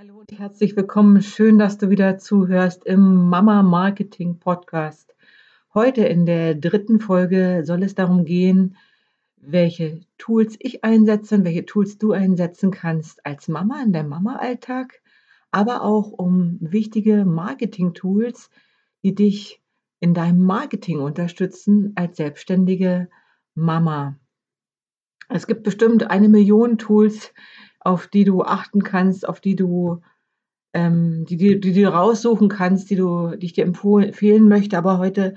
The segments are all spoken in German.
Hallo und herzlich willkommen. Schön, dass du wieder zuhörst im Mama Marketing Podcast. Heute in der dritten Folge soll es darum gehen, welche Tools ich einsetze und welche Tools du einsetzen kannst als Mama in deinem Mama-Alltag, aber auch um wichtige Marketing-Tools, die dich in deinem Marketing unterstützen als selbstständige Mama. Es gibt bestimmt eine Million Tools, auf die du achten kannst, auf die du ähm, die, die, die du raussuchen kannst, die, du, die ich dir empfehlen möchte. Aber heute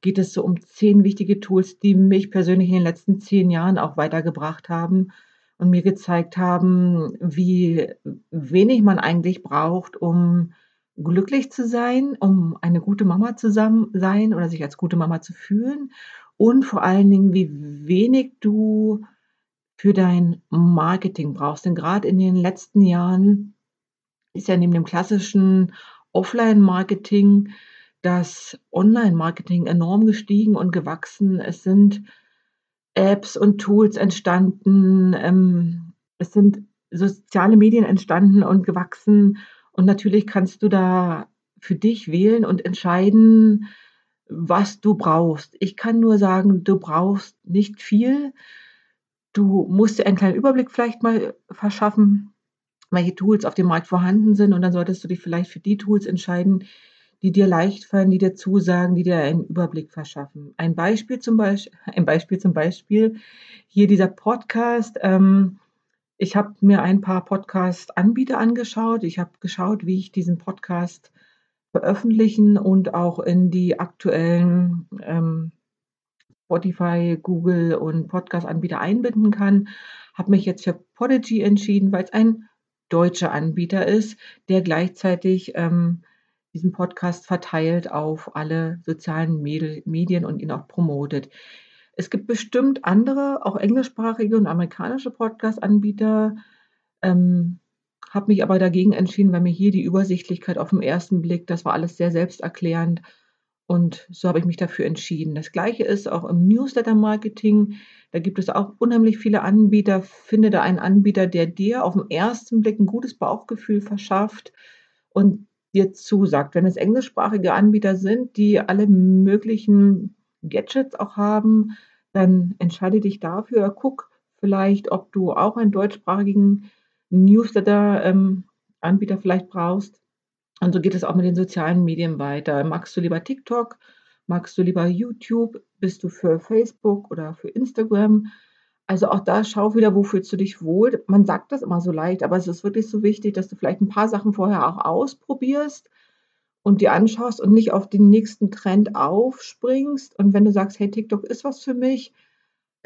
geht es so um zehn wichtige Tools, die mich persönlich in den letzten zehn Jahren auch weitergebracht haben und mir gezeigt haben, wie wenig man eigentlich braucht, um glücklich zu sein, um eine gute Mama zu sein oder sich als gute Mama zu fühlen und vor allen Dingen, wie wenig du für dein Marketing brauchst. Denn gerade in den letzten Jahren ist ja neben dem klassischen Offline-Marketing das Online-Marketing enorm gestiegen und gewachsen. Es sind Apps und Tools entstanden, ähm, es sind soziale Medien entstanden und gewachsen. Und natürlich kannst du da für dich wählen und entscheiden, was du brauchst. Ich kann nur sagen, du brauchst nicht viel. Du musst dir einen kleinen Überblick vielleicht mal verschaffen, welche Tools auf dem Markt vorhanden sind und dann solltest du dich vielleicht für die Tools entscheiden, die dir leicht fallen, die dir zusagen, die dir einen Überblick verschaffen. Ein Beispiel zum Beispiel, ein Beispiel zum Beispiel, hier dieser Podcast. Ähm, ich habe mir ein paar Podcast-Anbieter angeschaut. Ich habe geschaut, wie ich diesen Podcast veröffentlichen und auch in die aktuellen ähm, Spotify, Google und Podcast-Anbieter einbinden kann. Habe mich jetzt für Podigy entschieden, weil es ein deutscher Anbieter ist, der gleichzeitig ähm, diesen Podcast verteilt auf alle sozialen Medien und ihn auch promotet. Es gibt bestimmt andere, auch englischsprachige und amerikanische Podcast-Anbieter. Ähm, habe mich aber dagegen entschieden, weil mir hier die Übersichtlichkeit auf den ersten Blick, das war alles sehr selbsterklärend und so habe ich mich dafür entschieden. Das gleiche ist auch im Newsletter-Marketing. Da gibt es auch unheimlich viele Anbieter. Finde da einen Anbieter, der dir auf den ersten Blick ein gutes Bauchgefühl verschafft und dir zusagt. Wenn es englischsprachige Anbieter sind, die alle möglichen Gadgets auch haben, dann entscheide dich dafür. Guck vielleicht, ob du auch einen deutschsprachigen Newsletter-Anbieter ähm, vielleicht brauchst. Und so geht es auch mit den sozialen Medien weiter. Magst du lieber TikTok? Magst du lieber YouTube? Bist du für Facebook oder für Instagram? Also auch da schau wieder, wo fühlst du dich wohl. Man sagt das immer so leicht, aber es ist wirklich so wichtig, dass du vielleicht ein paar Sachen vorher auch ausprobierst und dir anschaust und nicht auf den nächsten Trend aufspringst. Und wenn du sagst, hey, TikTok ist was für mich,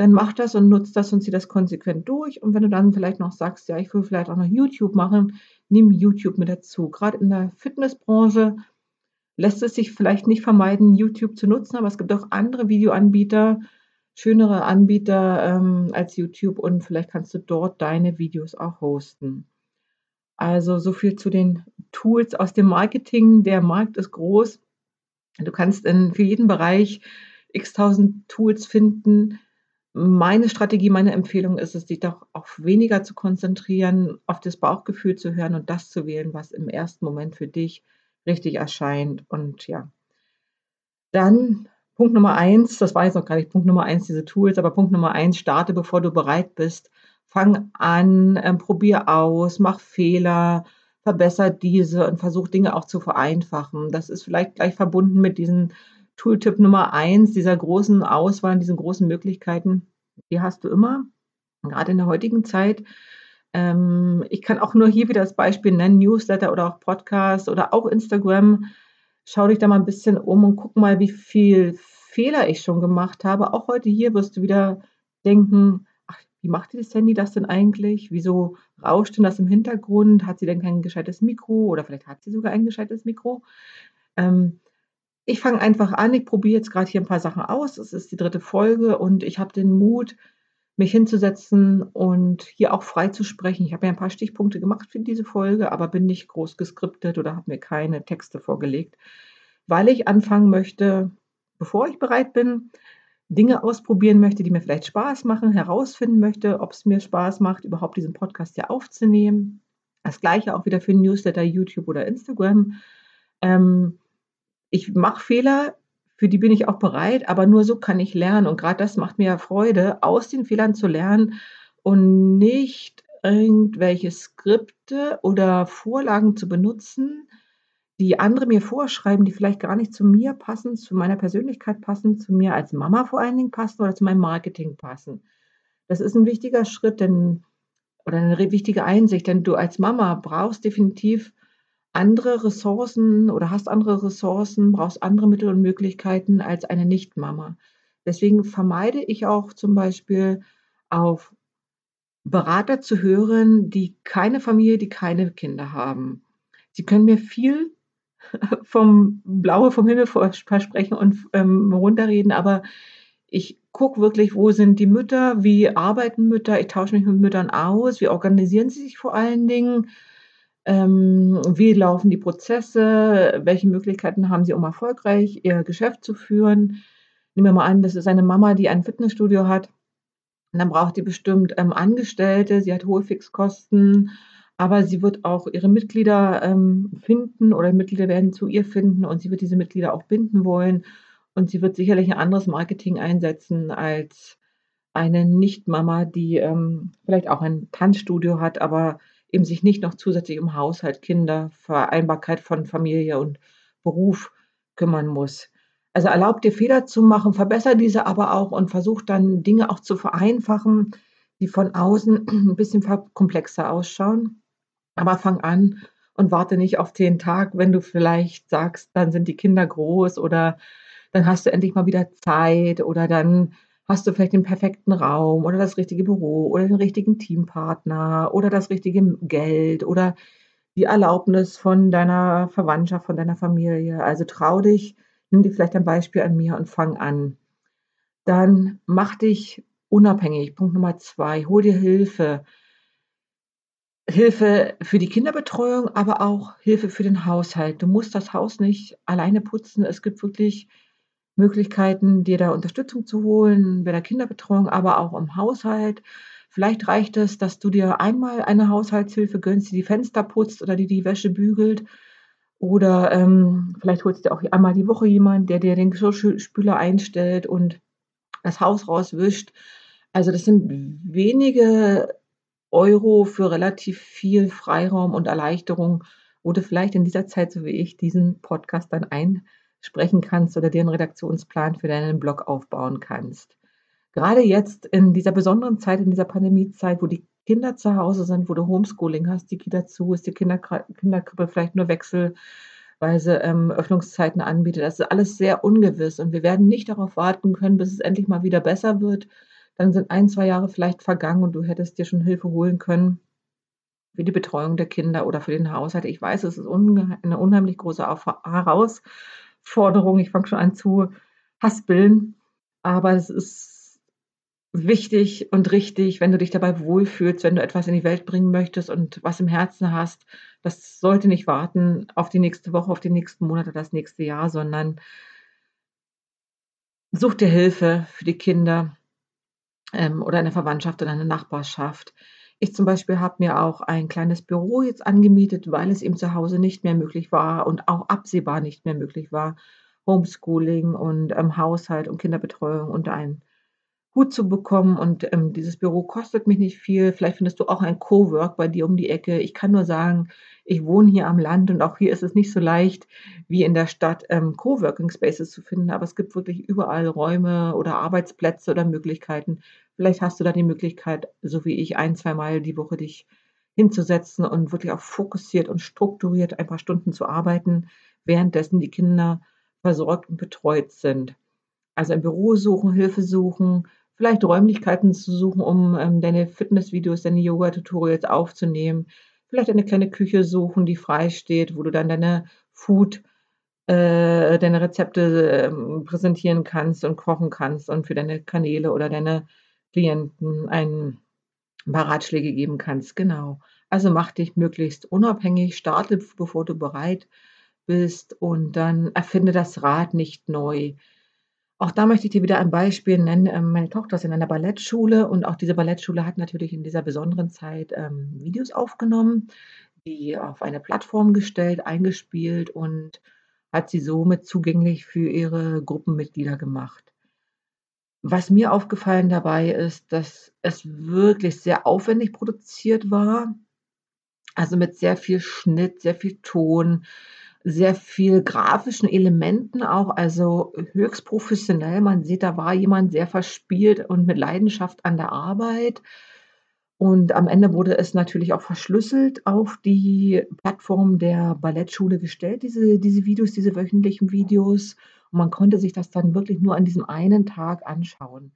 dann mach das und nutz das und zieh das konsequent durch. Und wenn du dann vielleicht noch sagst, ja, ich will vielleicht auch noch YouTube machen, nimm YouTube mit dazu. Gerade in der Fitnessbranche lässt es sich vielleicht nicht vermeiden, YouTube zu nutzen, aber es gibt auch andere Videoanbieter, schönere Anbieter ähm, als YouTube und vielleicht kannst du dort deine Videos auch hosten. Also so viel zu den Tools aus dem Marketing. Der Markt ist groß. Du kannst in, für jeden Bereich x tausend Tools finden meine Strategie, meine Empfehlung ist es, dich doch auf weniger zu konzentrieren, auf das Bauchgefühl zu hören und das zu wählen, was im ersten Moment für dich richtig erscheint. Und ja, dann Punkt Nummer eins, das war jetzt noch gar nicht Punkt Nummer eins, diese Tools, aber Punkt Nummer eins, starte, bevor du bereit bist. Fang an, ähm, probier aus, mach Fehler, verbessere diese und versuch Dinge auch zu vereinfachen. Das ist vielleicht gleich verbunden mit diesen Tooltip Nummer eins dieser großen Auswahl, diesen großen Möglichkeiten, die hast du immer, gerade in der heutigen Zeit. Ähm, ich kann auch nur hier wieder das Beispiel nennen, Newsletter oder auch Podcast oder auch Instagram. Schau dich da mal ein bisschen um und guck mal, wie viel Fehler ich schon gemacht habe. Auch heute hier wirst du wieder denken, ach, wie macht das Handy das denn eigentlich? Wieso rauscht denn das im Hintergrund? Hat sie denn kein gescheites Mikro oder vielleicht hat sie sogar ein gescheites Mikro? Ähm, ich fange einfach an, ich probiere jetzt gerade hier ein paar Sachen aus. Es ist die dritte Folge und ich habe den Mut, mich hinzusetzen und hier auch frei zu sprechen. Ich habe ja ein paar Stichpunkte gemacht für diese Folge, aber bin nicht groß geskriptet oder habe mir keine Texte vorgelegt, weil ich anfangen möchte, bevor ich bereit bin, Dinge ausprobieren möchte, die mir vielleicht Spaß machen, herausfinden möchte, ob es mir Spaß macht, überhaupt diesen Podcast hier aufzunehmen. Das gleiche auch wieder für Newsletter, YouTube oder Instagram. Ähm, ich mache Fehler, für die bin ich auch bereit, aber nur so kann ich lernen. Und gerade das macht mir ja Freude, aus den Fehlern zu lernen und nicht irgendwelche Skripte oder Vorlagen zu benutzen, die andere mir vorschreiben, die vielleicht gar nicht zu mir passen, zu meiner Persönlichkeit passen, zu mir als Mama vor allen Dingen passen oder zu meinem Marketing passen. Das ist ein wichtiger Schritt, denn oder eine wichtige Einsicht, denn du als Mama brauchst definitiv andere Ressourcen oder hast andere Ressourcen, brauchst andere Mittel und Möglichkeiten als eine Nicht-Mama. Deswegen vermeide ich auch zum Beispiel auf Berater zu hören, die keine Familie, die keine Kinder haben. Sie können mir viel vom Blaue vom Himmel versprechen und ähm, runterreden, aber ich gucke wirklich, wo sind die Mütter, wie arbeiten Mütter, ich tausche mich mit Müttern aus, wie organisieren sie sich vor allen Dingen, ähm, wie laufen die Prozesse, welche Möglichkeiten haben sie, um erfolgreich ihr Geschäft zu führen. Nehmen wir mal an, das ist eine Mama, die ein Fitnessstudio hat. Und dann braucht die bestimmt ähm, Angestellte, sie hat hohe Fixkosten aber sie wird auch ihre Mitglieder ähm, finden oder Mitglieder werden zu ihr finden und sie wird diese Mitglieder auch binden wollen. Und sie wird sicherlich ein anderes Marketing einsetzen als eine Nicht-Mama, die ähm, vielleicht auch ein Tanzstudio hat, aber eben sich nicht noch zusätzlich um Haushalt, Kinder, Vereinbarkeit von Familie und Beruf kümmern muss. Also erlaubt dir Fehler zu machen, verbessere diese aber auch und versuch dann Dinge auch zu vereinfachen, die von außen ein bisschen komplexer ausschauen. Aber fang an und warte nicht auf den Tag, wenn du vielleicht sagst, dann sind die Kinder groß oder dann hast du endlich mal wieder Zeit oder dann hast du vielleicht den perfekten Raum oder das richtige Büro oder den richtigen Teampartner oder das richtige Geld oder die Erlaubnis von deiner Verwandtschaft, von deiner Familie. Also trau dich, nimm dir vielleicht ein Beispiel an mir und fang an. Dann mach dich unabhängig. Punkt Nummer zwei, hol dir Hilfe. Hilfe für die Kinderbetreuung, aber auch Hilfe für den Haushalt. Du musst das Haus nicht alleine putzen. Es gibt wirklich Möglichkeiten, dir da Unterstützung zu holen bei der Kinderbetreuung, aber auch im Haushalt. Vielleicht reicht es, dass du dir einmal eine Haushaltshilfe gönnst, die die Fenster putzt oder die die Wäsche bügelt. Oder ähm, vielleicht holst du auch einmal die Woche jemanden, der dir den Geschirrspüler einstellt und das Haus rauswischt. Also das sind wenige Euro für relativ viel Freiraum und Erleichterung, wo du vielleicht in dieser Zeit, so wie ich, diesen Podcast dann einsprechen kannst oder dir einen Redaktionsplan für deinen Blog aufbauen kannst. Gerade jetzt in dieser besonderen Zeit, in dieser Pandemiezeit, wo die Kinder zu Hause sind, wo du Homeschooling hast, die Kita zu ist, die Kinderkrippe vielleicht nur wechselweise ähm, Öffnungszeiten anbietet. Das ist alles sehr ungewiss und wir werden nicht darauf warten können, bis es endlich mal wieder besser wird, dann sind ein, zwei Jahre vielleicht vergangen und du hättest dir schon Hilfe holen können für die Betreuung der Kinder oder für den Haushalt. Ich weiß, es ist eine unheimlich große Herausforderung. Ich fange schon an zu haspeln, aber es ist wichtig und richtig, wenn du dich dabei wohlfühlst, wenn du etwas in die Welt bringen möchtest und was im Herzen hast. Das sollte nicht warten auf die nächste Woche, auf die nächsten Monate, das nächste Jahr, sondern such dir Hilfe für die Kinder ähm, oder eine Verwandtschaft oder eine Nachbarschaft. Ich zum Beispiel habe mir auch ein kleines Büro jetzt angemietet, weil es eben zu Hause nicht mehr möglich war und auch absehbar nicht mehr möglich war, Homeschooling und ähm, Haushalt und Kinderbetreuung unter einen Hut zu bekommen. Und ähm, dieses Büro kostet mich nicht viel. Vielleicht findest du auch ein Cowork bei dir um die Ecke. Ich kann nur sagen, ich wohne hier am Land und auch hier ist es nicht so leicht wie in der Stadt ähm, Coworking Spaces zu finden, aber es gibt wirklich überall Räume oder Arbeitsplätze oder Möglichkeiten. Vielleicht hast du da die Möglichkeit, so wie ich, ein, zwei Mal die Woche dich hinzusetzen und wirklich auch fokussiert und strukturiert ein paar Stunden zu arbeiten, währenddessen die Kinder versorgt und betreut sind. Also ein Büro suchen, Hilfe suchen, vielleicht Räumlichkeiten zu suchen, um ähm, deine Fitnessvideos, deine Yoga-Tutorials aufzunehmen, vielleicht eine kleine Küche suchen, die frei steht, wo du dann deine Food, äh, deine Rezepte äh, präsentieren kannst und kochen kannst und für deine Kanäle oder deine Klienten ein paar Ratschläge geben kannst. Genau. Also mach dich möglichst unabhängig, starte, bevor du bereit bist und dann erfinde das Rad nicht neu. Auch da möchte ich dir wieder ein Beispiel nennen. Ähm, meine Tochter ist in einer Ballettschule und auch diese Ballettschule hat natürlich in dieser besonderen Zeit ähm, Videos aufgenommen, die auf eine Plattform gestellt, eingespielt und hat sie somit zugänglich für ihre Gruppenmitglieder gemacht. Was mir aufgefallen dabei ist, dass es wirklich sehr aufwendig produziert war, also mit sehr viel Schnitt, sehr viel Ton, sehr viel grafischen Elementen auch, also höchst professionell. Man sieht, da war jemand sehr verspielt und mit Leidenschaft an der Arbeit. Und am Ende wurde es natürlich auch verschlüsselt auf die Plattform der Ballettschule gestellt, diese, diese Videos, diese wöchentlichen Videos. Und man konnte sich das dann wirklich nur an diesem einen Tag anschauen.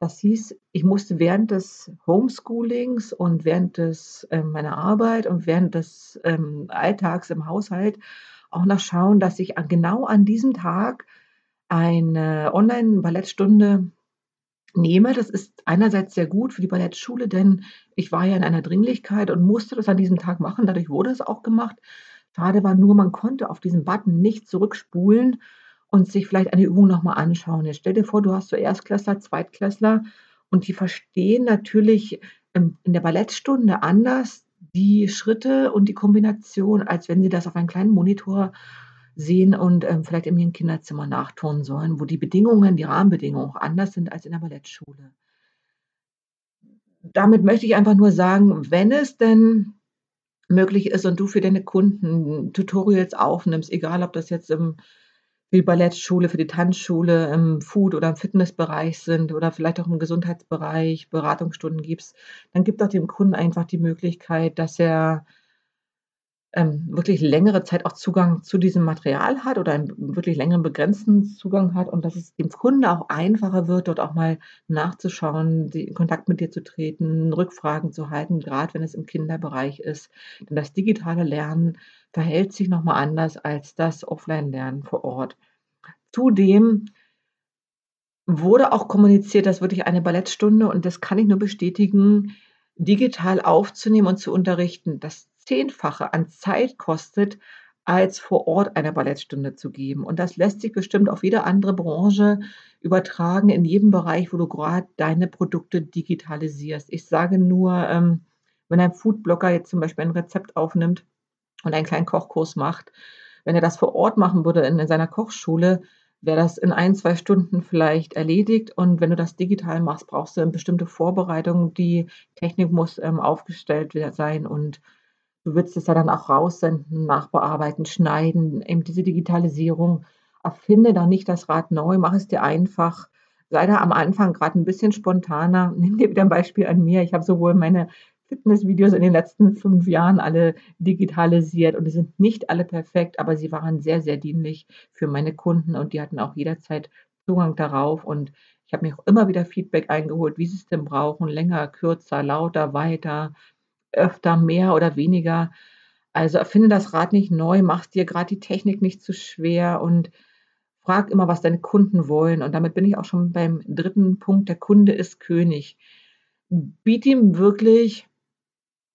Das hieß, ich musste während des Homeschoolings und während des, äh, meiner Arbeit und während des ähm, Alltags im Haushalt auch noch schauen, dass ich an, genau an diesem Tag eine Online-Ballettstunde nehme. Das ist einerseits sehr gut für die Ballettschule, denn ich war ja in einer Dringlichkeit und musste das an diesem Tag machen. Dadurch wurde es auch gemacht. Schade war nur, man konnte auf diesen Button nicht zurückspulen und sich vielleicht eine Übung nochmal anschauen. Jetzt stell dir vor, du hast so Erstklässler, Zweitklässler und die verstehen natürlich in der Ballettstunde anders die Schritte und die Kombination, als wenn sie das auf einem kleinen Monitor sehen und ähm, vielleicht in ihrem Kinderzimmer nachtun sollen, wo die Bedingungen, die Rahmenbedingungen auch anders sind als in der Ballettschule. Damit möchte ich einfach nur sagen, wenn es denn möglich ist und du für deine Kunden Tutorials aufnimmst, egal ob das jetzt im die Ballettschule, für die Tanzschule im Food- oder im Fitnessbereich sind oder vielleicht auch im Gesundheitsbereich Beratungsstunden gibst, dann gib doch dem Kunden einfach die Möglichkeit, dass er ähm, wirklich längere Zeit auch Zugang zu diesem Material hat oder einen wirklich längeren begrenzten Zugang hat und dass es dem Kunden auch einfacher wird, dort auch mal nachzuschauen, in Kontakt mit dir zu treten, Rückfragen zu halten, gerade wenn es im Kinderbereich ist. Denn das digitale Lernen verhält sich nochmal anders als das Offline-Lernen vor Ort. Zudem wurde auch kommuniziert, dass wirklich eine Ballettstunde, und das kann ich nur bestätigen, digital aufzunehmen und zu unterrichten. Das Zehnfache an Zeit kostet, als vor Ort eine Ballettstunde zu geben. Und das lässt sich bestimmt auf jede andere Branche übertragen, in jedem Bereich, wo du gerade deine Produkte digitalisierst. Ich sage nur, ähm, wenn ein Foodblogger jetzt zum Beispiel ein Rezept aufnimmt und einen kleinen Kochkurs macht, wenn er das vor Ort machen würde in, in seiner Kochschule, wäre das in ein, zwei Stunden vielleicht erledigt. Und wenn du das digital machst, brauchst du eine bestimmte Vorbereitung. Die Technik muss ähm, aufgestellt sein und Du würdest es ja dann auch raussenden, nachbearbeiten, schneiden, eben diese Digitalisierung. Erfinde da nicht das Rad neu, mach es dir einfach. Sei da am Anfang gerade ein bisschen spontaner. Nimm dir wieder ein Beispiel an mir. Ich habe sowohl meine Fitnessvideos in den letzten fünf Jahren alle digitalisiert und die sind nicht alle perfekt, aber sie waren sehr, sehr dienlich für meine Kunden und die hatten auch jederzeit Zugang darauf und ich habe mir auch immer wieder Feedback eingeholt, wie sie es denn brauchen, länger, kürzer, lauter, weiter, öfter, mehr oder weniger. Also erfinde das Rad nicht neu, mach dir gerade die Technik nicht zu schwer und frag immer, was deine Kunden wollen. Und damit bin ich auch schon beim dritten Punkt. Der Kunde ist König. Biet ihm wirklich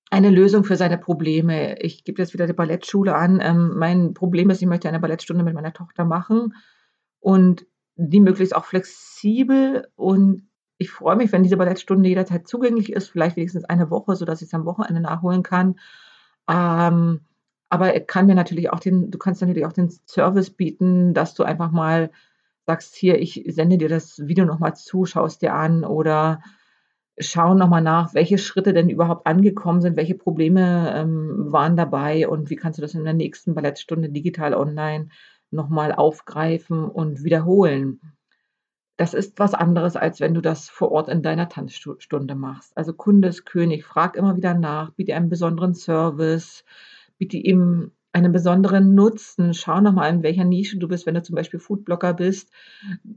eine Lösung für seine Probleme. Ich gebe jetzt wieder die Ballettschule an. Ähm, mein Problem ist, ich möchte eine Ballettstunde mit meiner Tochter machen und die möglichst auch flexibel und ich freue mich, wenn diese Ballettstunde jederzeit zugänglich ist, vielleicht wenigstens eine Woche, sodass ich es am Wochenende nachholen kann. Ähm, aber kann mir natürlich auch den, du kannst natürlich auch den Service bieten, dass du einfach mal sagst, hier, ich sende dir das Video nochmal zu, schaust dir an oder schau nochmal nach, welche Schritte denn überhaupt angekommen sind, welche Probleme ähm, waren dabei und wie kannst du das in der nächsten Ballettstunde digital online nochmal aufgreifen und wiederholen. Das ist was anderes, als wenn du das vor Ort in deiner Tanzstunde machst. Also Kunde ist König, frag immer wieder nach, biete einen besonderen Service, biete ihm einen besonderen Nutzen. Schau nochmal, in welcher Nische du bist, wenn du zum Beispiel Foodblogger bist.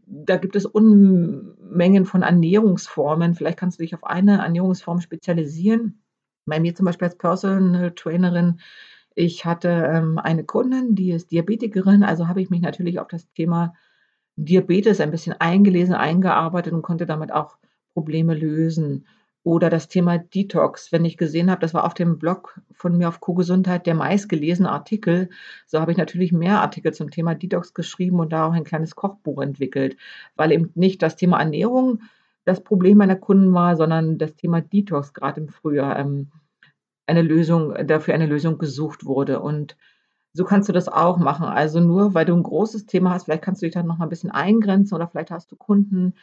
Da gibt es Unmengen von Ernährungsformen. Vielleicht kannst du dich auf eine Ernährungsform spezialisieren. Bei mir zum Beispiel als Personal Trainerin ich hatte ähm, eine Kundin, die ist Diabetikerin, also habe ich mich natürlich auf das Thema Diabetes ein bisschen eingelesen, eingearbeitet und konnte damit auch Probleme lösen. Oder das Thema Detox. Wenn ich gesehen habe, das war auf dem Blog von mir auf Co-Gesundheit der meistgelesene Artikel, so habe ich natürlich mehr Artikel zum Thema Detox geschrieben und da auch ein kleines Kochbuch entwickelt, weil eben nicht das Thema Ernährung das Problem meiner Kunden war, sondern das Thema Detox gerade im Frühjahr. Ähm, eine Lösung, dafür eine Lösung gesucht wurde. Und so kannst du das auch machen. Also nur weil du ein großes Thema hast, vielleicht kannst du dich dann noch mal ein bisschen eingrenzen oder vielleicht hast du Kunden,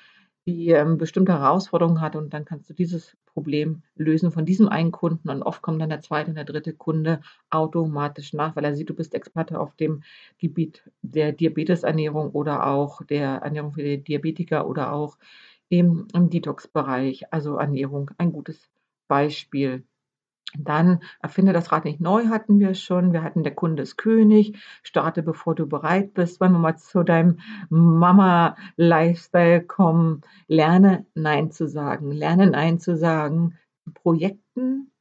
die ähm, bestimmte Herausforderungen hat und dann kannst du dieses Problem lösen von diesem einen Kunden und oft kommt dann der zweite und der dritte Kunde automatisch nach, weil er sieht, du bist Experte auf dem Gebiet der Diabetesernährung oder auch der Ernährung für die Diabetiker oder auch im, im Detox-Bereich, also Ernährung, ein gutes Beispiel. Dann erfinde das Rad nicht neu hatten wir schon. Wir hatten der Kunde ist König. Starte, bevor du bereit bist. Wollen wir mal zu deinem Mama-Lifestyle kommen. Lerne Nein zu sagen. Lerne Nein zu sagen zu Projekten,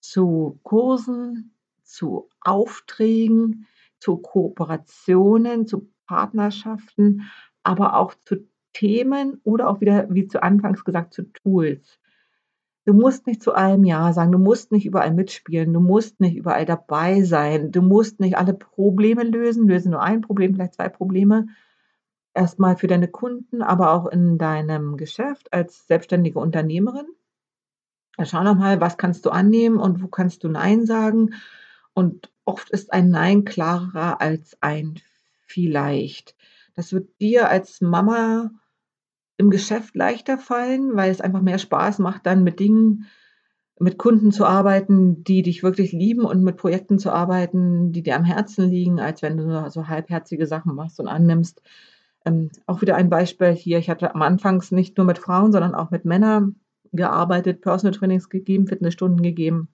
zu Kursen, zu Aufträgen, zu Kooperationen, zu Partnerschaften, aber auch zu Themen oder auch wieder, wie zu Anfangs gesagt, zu Tools. Du musst nicht zu allem Ja sagen, du musst nicht überall mitspielen, du musst nicht überall dabei sein, du musst nicht alle Probleme lösen, löse nur ein Problem, vielleicht zwei Probleme. Erstmal für deine Kunden, aber auch in deinem Geschäft als selbstständige Unternehmerin. Schau nochmal, was kannst du annehmen und wo kannst du Nein sagen. Und oft ist ein Nein klarer als ein vielleicht. Das wird dir als Mama im Geschäft leichter fallen, weil es einfach mehr Spaß macht, dann mit Dingen, mit Kunden zu arbeiten, die dich wirklich lieben und mit Projekten zu arbeiten, die dir am Herzen liegen, als wenn du nur so halbherzige Sachen machst und annimmst. Ähm, auch wieder ein Beispiel hier. Ich hatte am Anfangs nicht nur mit Frauen, sondern auch mit Männern gearbeitet, Personal Trainings gegeben, Fitnessstunden gegeben,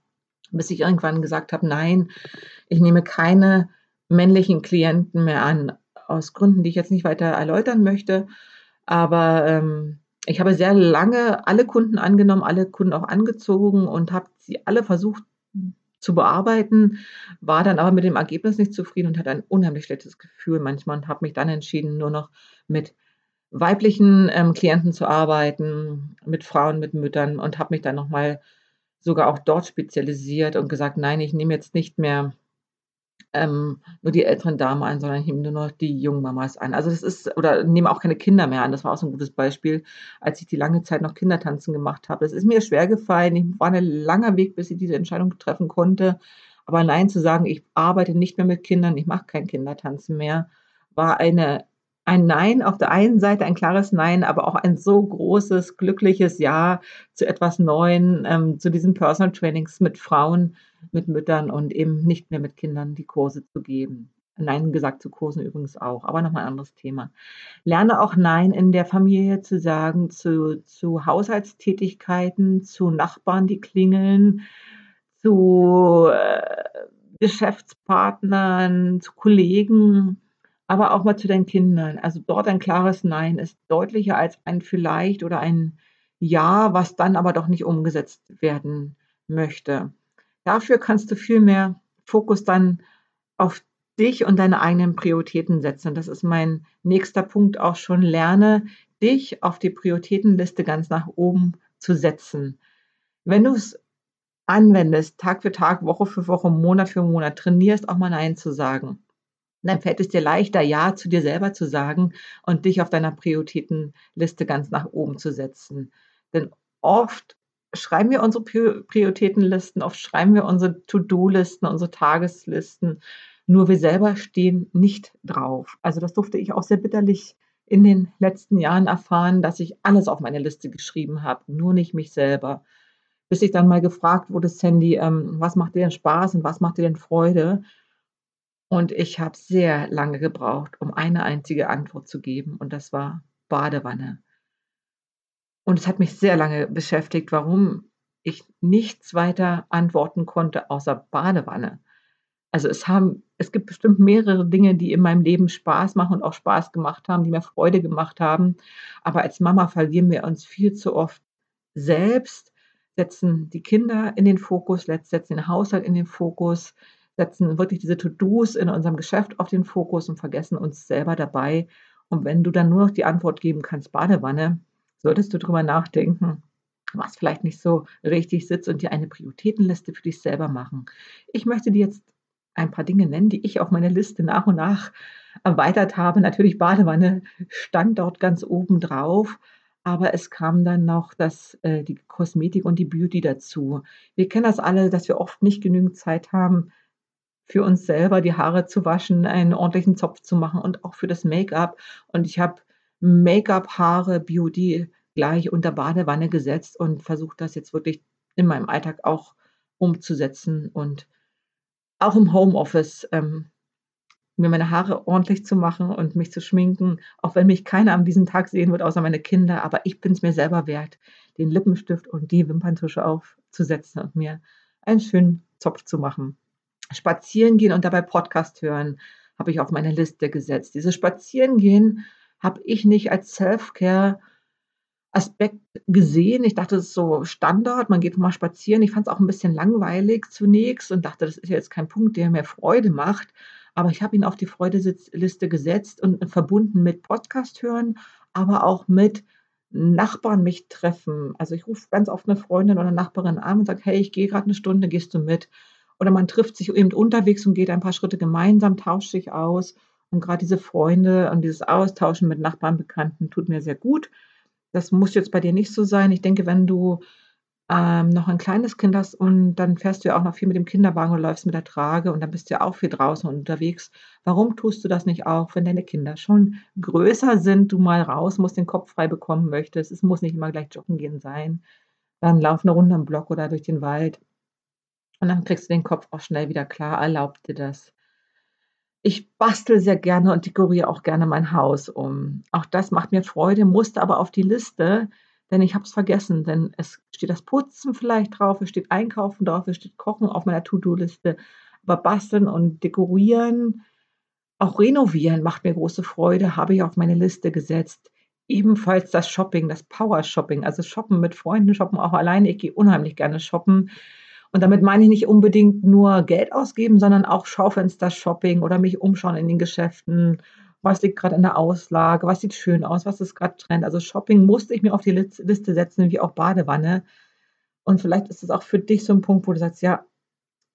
bis ich irgendwann gesagt habe, nein, ich nehme keine männlichen Klienten mehr an, aus Gründen, die ich jetzt nicht weiter erläutern möchte. Aber ähm, ich habe sehr lange alle Kunden angenommen, alle Kunden auch angezogen und habe sie alle versucht zu bearbeiten, war dann aber mit dem Ergebnis nicht zufrieden und hatte ein unheimlich schlechtes Gefühl manchmal und habe mich dann entschieden, nur noch mit weiblichen ähm, Klienten zu arbeiten, mit Frauen, mit Müttern und habe mich dann nochmal sogar auch dort spezialisiert und gesagt, nein, ich nehme jetzt nicht mehr ähm, nur die älteren Damen ein, sondern ich nehme nur noch die jungen Mamas an. Also das ist, oder nehme auch keine Kinder mehr an. Das war auch so ein gutes Beispiel, als ich die lange Zeit noch Kindertanzen gemacht habe. Das ist mir schwer gefallen. Ich war ein langer Weg, bis ich diese Entscheidung treffen konnte. Aber nein zu sagen, ich arbeite nicht mehr mit Kindern, ich mache kein Kindertanzen mehr, war eine ein Nein auf der einen Seite, ein klares Nein, aber auch ein so großes, glückliches Ja zu etwas Neuen, ähm, zu diesen Personal Trainings mit Frauen, mit Müttern und eben nicht mehr mit Kindern die Kurse zu geben. Nein gesagt zu Kursen übrigens auch, aber nochmal ein anderes Thema. Lerne auch Nein in der Familie zu sagen, zu, zu Haushaltstätigkeiten, zu Nachbarn, die klingeln, zu äh, Geschäftspartnern, zu Kollegen, aber auch mal zu deinen Kindern. Also dort ein klares Nein ist deutlicher als ein vielleicht oder ein Ja, was dann aber doch nicht umgesetzt werden möchte. Dafür kannst du viel mehr Fokus dann auf dich und deine eigenen Prioritäten setzen. Das ist mein nächster Punkt auch schon. Lerne dich auf die Prioritätenliste ganz nach oben zu setzen. Wenn du es anwendest, Tag für Tag, Woche für Woche, Monat für Monat, trainierst auch mal Nein zu sagen, dann fällt es dir leichter, Ja zu dir selber zu sagen und dich auf deiner Prioritätenliste ganz nach oben zu setzen. Denn oft schreiben wir unsere Prioritätenlisten, oft schreiben wir unsere To-Do-Listen, unsere Tageslisten, nur wir selber stehen nicht drauf. Also das durfte ich auch sehr bitterlich in den letzten Jahren erfahren, dass ich alles auf meine Liste geschrieben habe, nur nicht mich selber. Bis ich dann mal gefragt wurde, Sandy, ähm, was macht dir denn Spaß und was macht dir denn Freude? Und ich habe sehr lange gebraucht, um eine einzige Antwort zu geben, und das war Badewanne. Und es hat mich sehr lange beschäftigt, warum ich nichts weiter antworten konnte außer Badewanne. Also es haben, es gibt bestimmt mehrere Dinge, die in meinem Leben Spaß machen und auch Spaß gemacht haben, die mir Freude gemacht haben. Aber als Mama verlieren wir uns viel zu oft selbst, setzen die Kinder in den Fokus, setzen den Haushalt in den Fokus, setzen wirklich diese To-Dos in unserem Geschäft auf den Fokus und vergessen uns selber dabei. Und wenn du dann nur noch die Antwort geben kannst, Badewanne, solltest du drüber nachdenken, was vielleicht nicht so richtig sitzt und dir eine Prioritätenliste für dich selber machen. Ich möchte dir jetzt ein paar Dinge nennen, die ich auf meiner Liste nach und nach erweitert habe. Natürlich Badewanne stand dort ganz oben drauf, aber es kam dann noch das äh, die Kosmetik und die Beauty dazu. Wir kennen das alle, dass wir oft nicht genügend Zeit haben, für uns selber die Haare zu waschen, einen ordentlichen Zopf zu machen und auch für das Make-up. Und ich habe Make-up, Haare, Beauty gleich unter Badewanne gesetzt und versuche das jetzt wirklich in meinem Alltag auch umzusetzen und auch im Homeoffice ähm, mir meine Haare ordentlich zu machen und mich zu schminken, auch wenn mich keiner an diesem Tag sehen wird, außer meine Kinder. Aber ich bin es mir selber wert, den Lippenstift und die Wimperntusche aufzusetzen und mir einen schönen Zopf zu machen. Spazieren gehen und dabei Podcast hören habe ich auf meine Liste gesetzt. Dieses Spazierengehen habe ich nicht als Self-Care Aspekt gesehen. Ich dachte, das ist so Standard, man geht mal spazieren. Ich fand es auch ein bisschen langweilig zunächst und dachte, das ist jetzt kein Punkt, der mir Freude macht. Aber ich habe ihn auf die Freudeliste gesetzt und verbunden mit Podcast hören, aber auch mit Nachbarn mich treffen. Also ich rufe ganz oft eine Freundin oder eine Nachbarin an und sage, hey, ich gehe gerade eine Stunde, gehst du mit? Oder man trifft sich eben unterwegs und geht ein paar Schritte gemeinsam, tauscht sich aus. Und gerade diese Freunde und dieses Austauschen mit Nachbarn, Bekannten tut mir sehr gut. Das muss jetzt bei dir nicht so sein. Ich denke, wenn du ähm, noch ein kleines Kind hast und dann fährst du ja auch noch viel mit dem Kinderwagen und läufst mit der Trage und dann bist du ja auch viel draußen und unterwegs. Warum tust du das nicht auch, wenn deine Kinder schon größer sind, du mal raus musst, den Kopf frei bekommen möchtest? Es muss nicht immer gleich joggen gehen sein. Dann lauf eine Runde am Block oder durch den Wald. Und dann kriegst du den Kopf auch schnell wieder klar, erlaubt dir das. Ich bastel sehr gerne und dekoriere auch gerne mein Haus um. Auch das macht mir Freude, musste aber auf die Liste, denn ich habe es vergessen. Denn es steht das Putzen vielleicht drauf, es steht Einkaufen drauf, es steht Kochen auf meiner To-Do-Liste. Aber basteln und dekorieren, auch renovieren macht mir große Freude, habe ich auf meine Liste gesetzt. Ebenfalls das Shopping, das Power-Shopping, also Shoppen mit Freunden, Shoppen auch alleine. Ich gehe unheimlich gerne shoppen. Und damit meine ich nicht unbedingt nur Geld ausgeben, sondern auch Schaufenster-Shopping oder mich umschauen in den Geschäften. Was liegt gerade in der Auslage? Was sieht schön aus? Was ist gerade Trend? Also Shopping musste ich mir auf die Liste setzen, wie auch Badewanne. Und vielleicht ist es auch für dich so ein Punkt, wo du sagst, ja,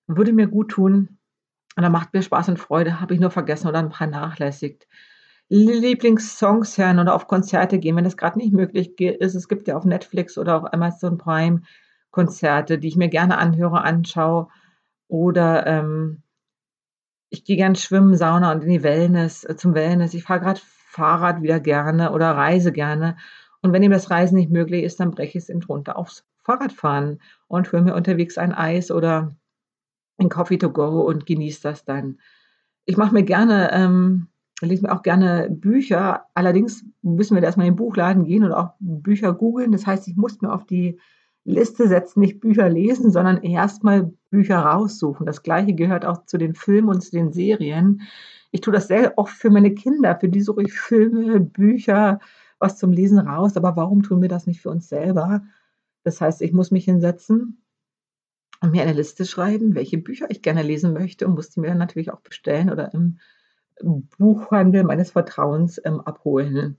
würde mir gut tun. Dann macht mir Spaß und Freude, habe ich nur vergessen oder ein paar nachlässigt. Lieblingssongs hören oder auf Konzerte gehen, wenn das gerade nicht möglich ist. Es gibt ja auf Netflix oder auf Amazon Prime Konzerte, die ich mir gerne anhöre, anschaue. Oder ähm, ich gehe gern schwimmen, Sauna und in die Wellness, äh, zum Wellness. Ich fahre gerade Fahrrad wieder gerne oder reise gerne. Und wenn ihm das Reisen nicht möglich ist, dann breche ich es ihm drunter aufs Fahrradfahren und hole mir unterwegs ein Eis oder ein Coffee to go und genieße das dann. Ich mache mir gerne, ähm, lese mir auch gerne Bücher. Allerdings müssen wir erstmal in den Buchladen gehen oder auch Bücher googeln. Das heißt, ich muss mir auf die Liste setzen, nicht Bücher lesen, sondern erstmal Bücher raussuchen. Das gleiche gehört auch zu den Filmen und zu den Serien. Ich tue das sehr oft für meine Kinder, für die suche ich Filme, Bücher, was zum Lesen raus. Aber warum tun wir das nicht für uns selber? Das heißt, ich muss mich hinsetzen und mir eine Liste schreiben, welche Bücher ich gerne lesen möchte und muss die mir dann natürlich auch bestellen oder im Buchhandel meines Vertrauens ähm, abholen.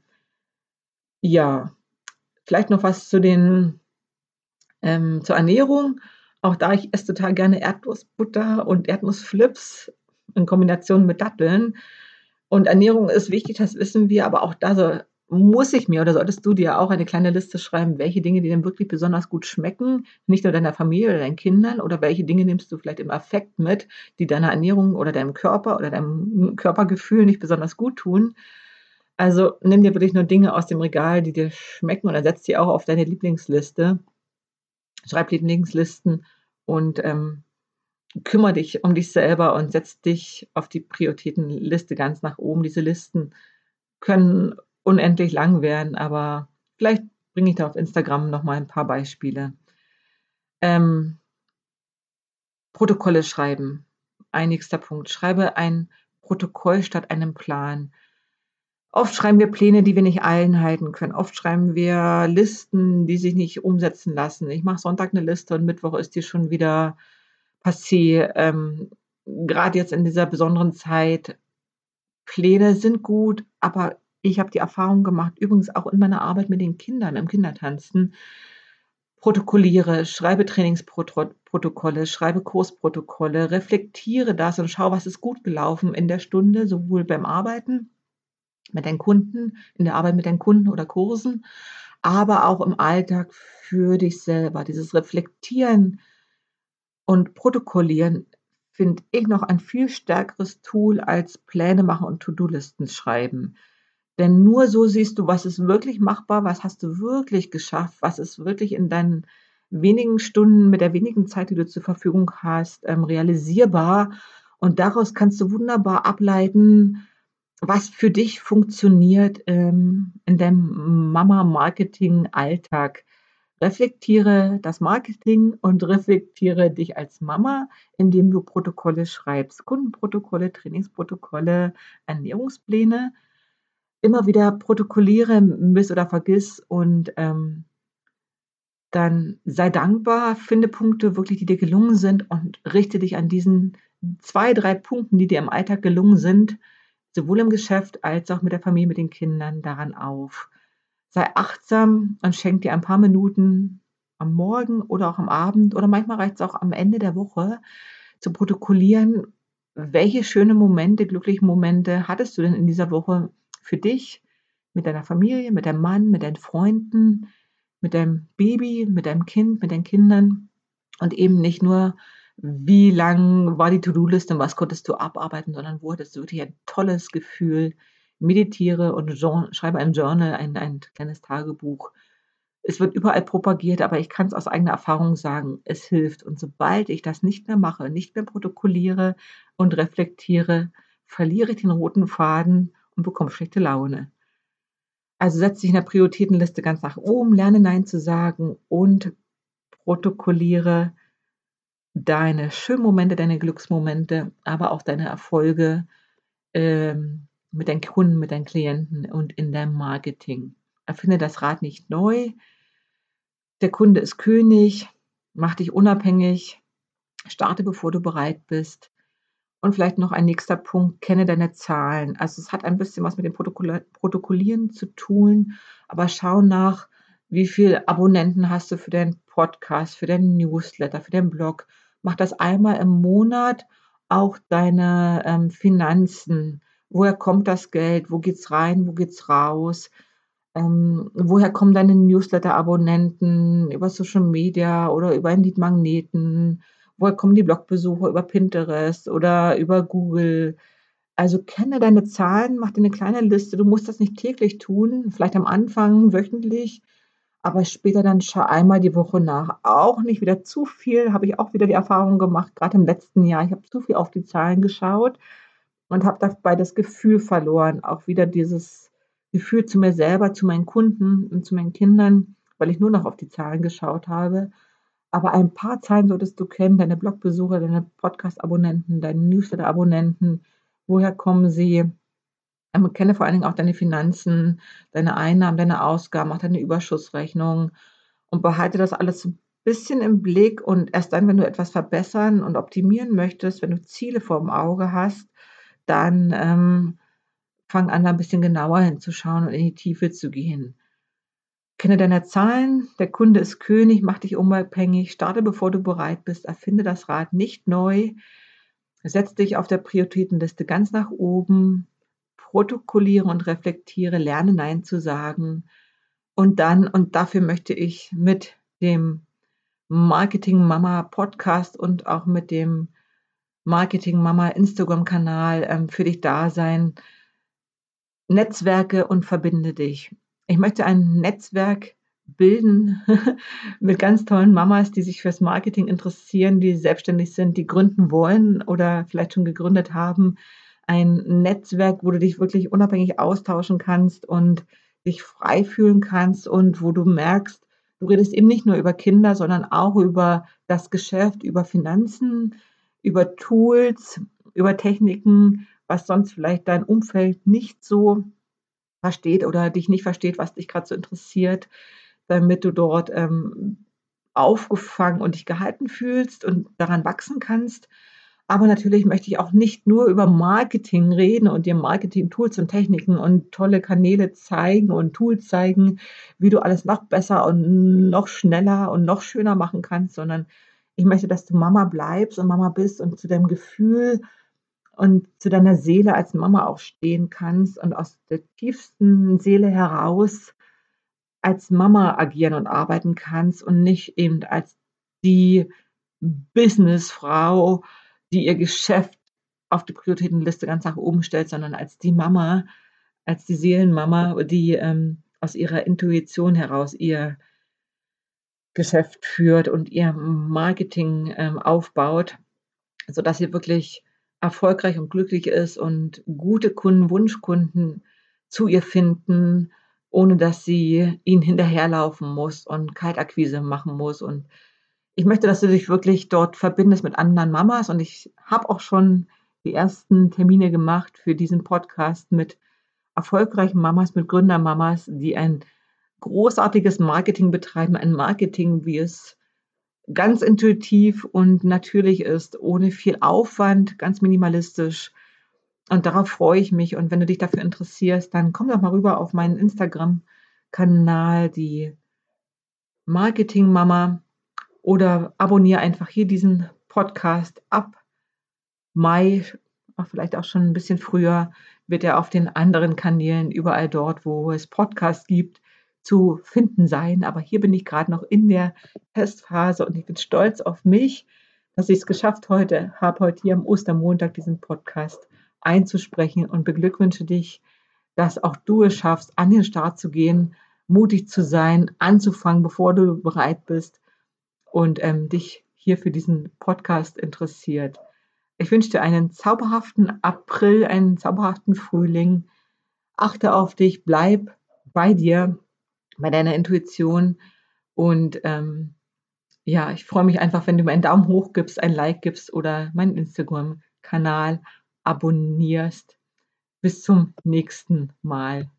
Ja, vielleicht noch was zu den ähm, zur Ernährung. Auch da, ich esse total gerne Erdnussbutter und Erdnussflips in Kombination mit Datteln. Und Ernährung ist wichtig, das wissen wir, aber auch da so muss ich mir oder solltest du dir auch eine kleine Liste schreiben, welche Dinge dir denn wirklich besonders gut schmecken, nicht nur deiner Familie oder deinen Kindern oder welche Dinge nimmst du vielleicht im Affekt mit, die deiner Ernährung oder deinem Körper oder deinem Körpergefühl nicht besonders gut tun. Also nimm dir wirklich nur Dinge aus dem Regal, die dir schmecken und setz die auch auf deine Lieblingsliste schreib Lieblingslisten und ähm, kümmere dich um dich selber und setz dich auf die Prioritätenliste ganz nach oben. Diese Listen können unendlich lang werden, aber vielleicht bringe ich da auf Instagram noch mal ein paar Beispiele. Ähm, Protokolle schreiben. Ein nächster Punkt. Schreibe ein Protokoll statt einem Plan. Oft schreiben wir Pläne, die wir nicht einhalten können. Oft schreiben wir Listen, die sich nicht umsetzen lassen. Ich mache Sonntag eine Liste und Mittwoch ist die schon wieder passé. Ähm, Gerade jetzt in dieser besonderen Zeit, Pläne sind gut, aber ich habe die Erfahrung gemacht, übrigens auch in meiner Arbeit mit den Kindern im Kindertanzen, protokolliere, schreibe Trainingsprotokolle, schreibe Kursprotokolle, reflektiere das und schau, was ist gut gelaufen in der Stunde, sowohl beim Arbeiten mit deinen Kunden, in der Arbeit mit deinen Kunden oder Kursen, aber auch im Alltag für dich selber. Dieses Reflektieren und Protokollieren finde ich noch ein viel stärkeres Tool als Pläne machen und To-Do-Listen schreiben. Denn nur so siehst du, was ist wirklich machbar, was hast du wirklich geschafft, was ist wirklich in deinen wenigen Stunden mit der wenigen Zeit, die du zur Verfügung hast, ähm, realisierbar. Und daraus kannst du wunderbar ableiten, was für dich funktioniert ähm, in deinem Mama-Marketing-Alltag. Reflektiere das Marketing und reflektiere dich als Mama, indem du Protokolle schreibst. Kundenprotokolle, Trainingsprotokolle, Ernährungspläne. Immer wieder protokolliere, miss oder vergiss und ähm, dann sei dankbar, finde Punkte wirklich, die dir gelungen sind und richte dich an diesen zwei, drei Punkten, die dir im Alltag gelungen sind, sowohl im Geschäft als auch mit der Familie, mit den Kindern daran auf. Sei achtsam und schenk dir ein paar Minuten am Morgen oder auch am Abend oder manchmal reicht es auch am Ende der Woche zu protokollieren, welche schöne Momente, glückliche Momente hattest du denn in dieser Woche für dich, mit deiner Familie, mit deinem Mann, mit deinen Freunden, mit deinem Baby, mit deinem Kind, mit deinen Kindern und eben nicht nur, wie lang war die To-Do-Liste und was konntest du abarbeiten, sondern wo hattest du wirklich ein tolles Gefühl, meditiere und schreibe ein Journal, ein, ein kleines Tagebuch. Es wird überall propagiert, aber ich kann es aus eigener Erfahrung sagen, es hilft. Und sobald ich das nicht mehr mache, nicht mehr protokolliere und reflektiere, verliere ich den roten Faden und bekomme schlechte Laune. Also setze dich in der Prioritätenliste ganz nach oben, lerne Nein zu sagen und protokolliere deine schönen Momente, deine Glücksmomente, aber auch deine Erfolge ähm, mit deinen Kunden, mit deinen Klienten und in deinem Marketing. Erfinde das Rad nicht neu. Der Kunde ist König. Mach dich unabhängig. Starte, bevor du bereit bist. Und vielleicht noch ein nächster Punkt, kenne deine Zahlen. Also es hat ein bisschen was mit dem Protokollieren zu tun, aber schau nach, wie viele Abonnenten hast du für deinen Podcast, für deinen Newsletter, für deinen Blog. Mach das einmal im Monat, auch deine ähm, Finanzen. Woher kommt das Geld? Wo geht's rein? Wo geht's raus? Ähm, woher kommen deine Newsletter-Abonnenten? Über Social Media oder über einen Lead-Magneten? Woher kommen die Blogbesucher? Über Pinterest oder über Google? Also kenne deine Zahlen, mach dir eine kleine Liste. Du musst das nicht täglich tun, vielleicht am Anfang wöchentlich, aber später dann schau einmal die Woche nach. Auch nicht wieder zu viel, habe ich auch wieder die Erfahrung gemacht, gerade im letzten Jahr. Ich habe zu viel auf die Zahlen geschaut und habe dabei das Gefühl verloren, auch wieder dieses Gefühl zu mir selber, zu meinen Kunden und zu meinen Kindern, weil ich nur noch auf die Zahlen geschaut habe. Aber ein paar Zahlen solltest du kennen, deine Blogbesucher, deine Podcast-Abonnenten, deine Newsletter-Abonnenten, woher kommen sie? Ähm, kenne vor allen Dingen auch deine Finanzen, deine Einnahmen, deine Ausgaben, auch deine Überschussrechnung. Und behalte das alles ein bisschen im Blick und erst dann, wenn du etwas verbessern und optimieren möchtest, wenn du Ziele vor dem Auge hast, dann ähm, fang an, da ein bisschen genauer hinzuschauen und in die Tiefe zu gehen. Kenne deine Zahlen, der Kunde ist König, mach dich unabhängig, starte bevor du bereit bist, erfinde das Rad nicht neu, setz dich auf der Prioritätenliste ganz nach oben, protokolliere und reflektiere, lerne Nein zu sagen und dann, und dafür möchte ich mit dem Marketing Mama Podcast und auch mit dem Marketing Mama Instagram-Kanal ähm, für dich da sein. Netzwerke und verbinde dich. Ich möchte ein Netzwerk bilden mit ganz tollen Mamas, die sich fürs Marketing interessieren, die selbstständig sind, die gründen wollen oder vielleicht schon gegründet haben. Ein Netzwerk, wo du dich wirklich unabhängig austauschen kannst und dich frei fühlen kannst und wo du merkst, du redest eben nicht nur über Kinder, sondern auch über das Geschäft, über Finanzen, über Tools, über Techniken, was sonst vielleicht dein Umfeld nicht so versteht oder dich nicht versteht, was dich gerade so interessiert, damit du dort ähm, aufgefangen und dich gehalten fühlst und daran wachsen kannst. Aber natürlich möchte ich auch nicht nur über Marketing reden und dir Marketing-Tools und Techniken und tolle Kanäle zeigen und Tools zeigen, wie du alles noch besser und noch schneller und noch schöner machen kannst, sondern ich möchte, dass du Mama bleibst und Mama bist und zu deinem Gefühl und zu deiner Seele als Mama auch stehen kannst und aus der tiefsten Seele heraus als Mama agieren und arbeiten kannst und nicht eben als die Businessfrau, die ihr Geschäft auf die Prioritätenliste ganz nach oben stellt, sondern als die Mama, als die Seelenmama, die ähm, aus ihrer Intuition heraus ihr Geschäft führt und ihr Marketing ähm, aufbaut, sodass sie wirklich erfolgreich und glücklich ist und gute Kunden, Wunschkunden zu ihr finden, ohne dass sie ihnen hinterherlaufen muss und Kaltakquise machen muss. Und ich möchte, dass du dich wirklich dort verbindest mit anderen Mamas. Und ich habe auch schon die ersten Termine gemacht für diesen Podcast mit erfolgreichen Mamas, mit Gründermamas, die ein großartiges Marketing betreiben, ein Marketing, wie es ganz intuitiv und natürlich ist, ohne viel Aufwand, ganz minimalistisch. Und darauf freue ich mich. Und wenn du dich dafür interessierst, dann komm doch mal rüber auf meinen Instagram-Kanal, die Marketing Mama, oder abonniere einfach hier diesen Podcast ab Mai, vielleicht auch schon ein bisschen früher, wird er auf den anderen Kanälen, überall dort, wo es Podcasts gibt, zu finden sein. Aber hier bin ich gerade noch in der Testphase und ich bin stolz auf mich, dass ich es geschafft heute habe, heute hier am Ostermontag diesen Podcast einzusprechen und beglückwünsche dich, dass auch du es schaffst, an den Start zu gehen, mutig zu sein, anzufangen, bevor du bereit bist und ähm, dich hier für diesen Podcast interessiert. Ich wünsche dir einen zauberhaften April, einen zauberhaften Frühling. Achte auf dich, bleib bei dir bei deiner Intuition. Und ähm, ja, ich freue mich einfach, wenn du mir einen Daumen hoch gibst, ein Like gibst oder meinen Instagram-Kanal abonnierst. Bis zum nächsten Mal.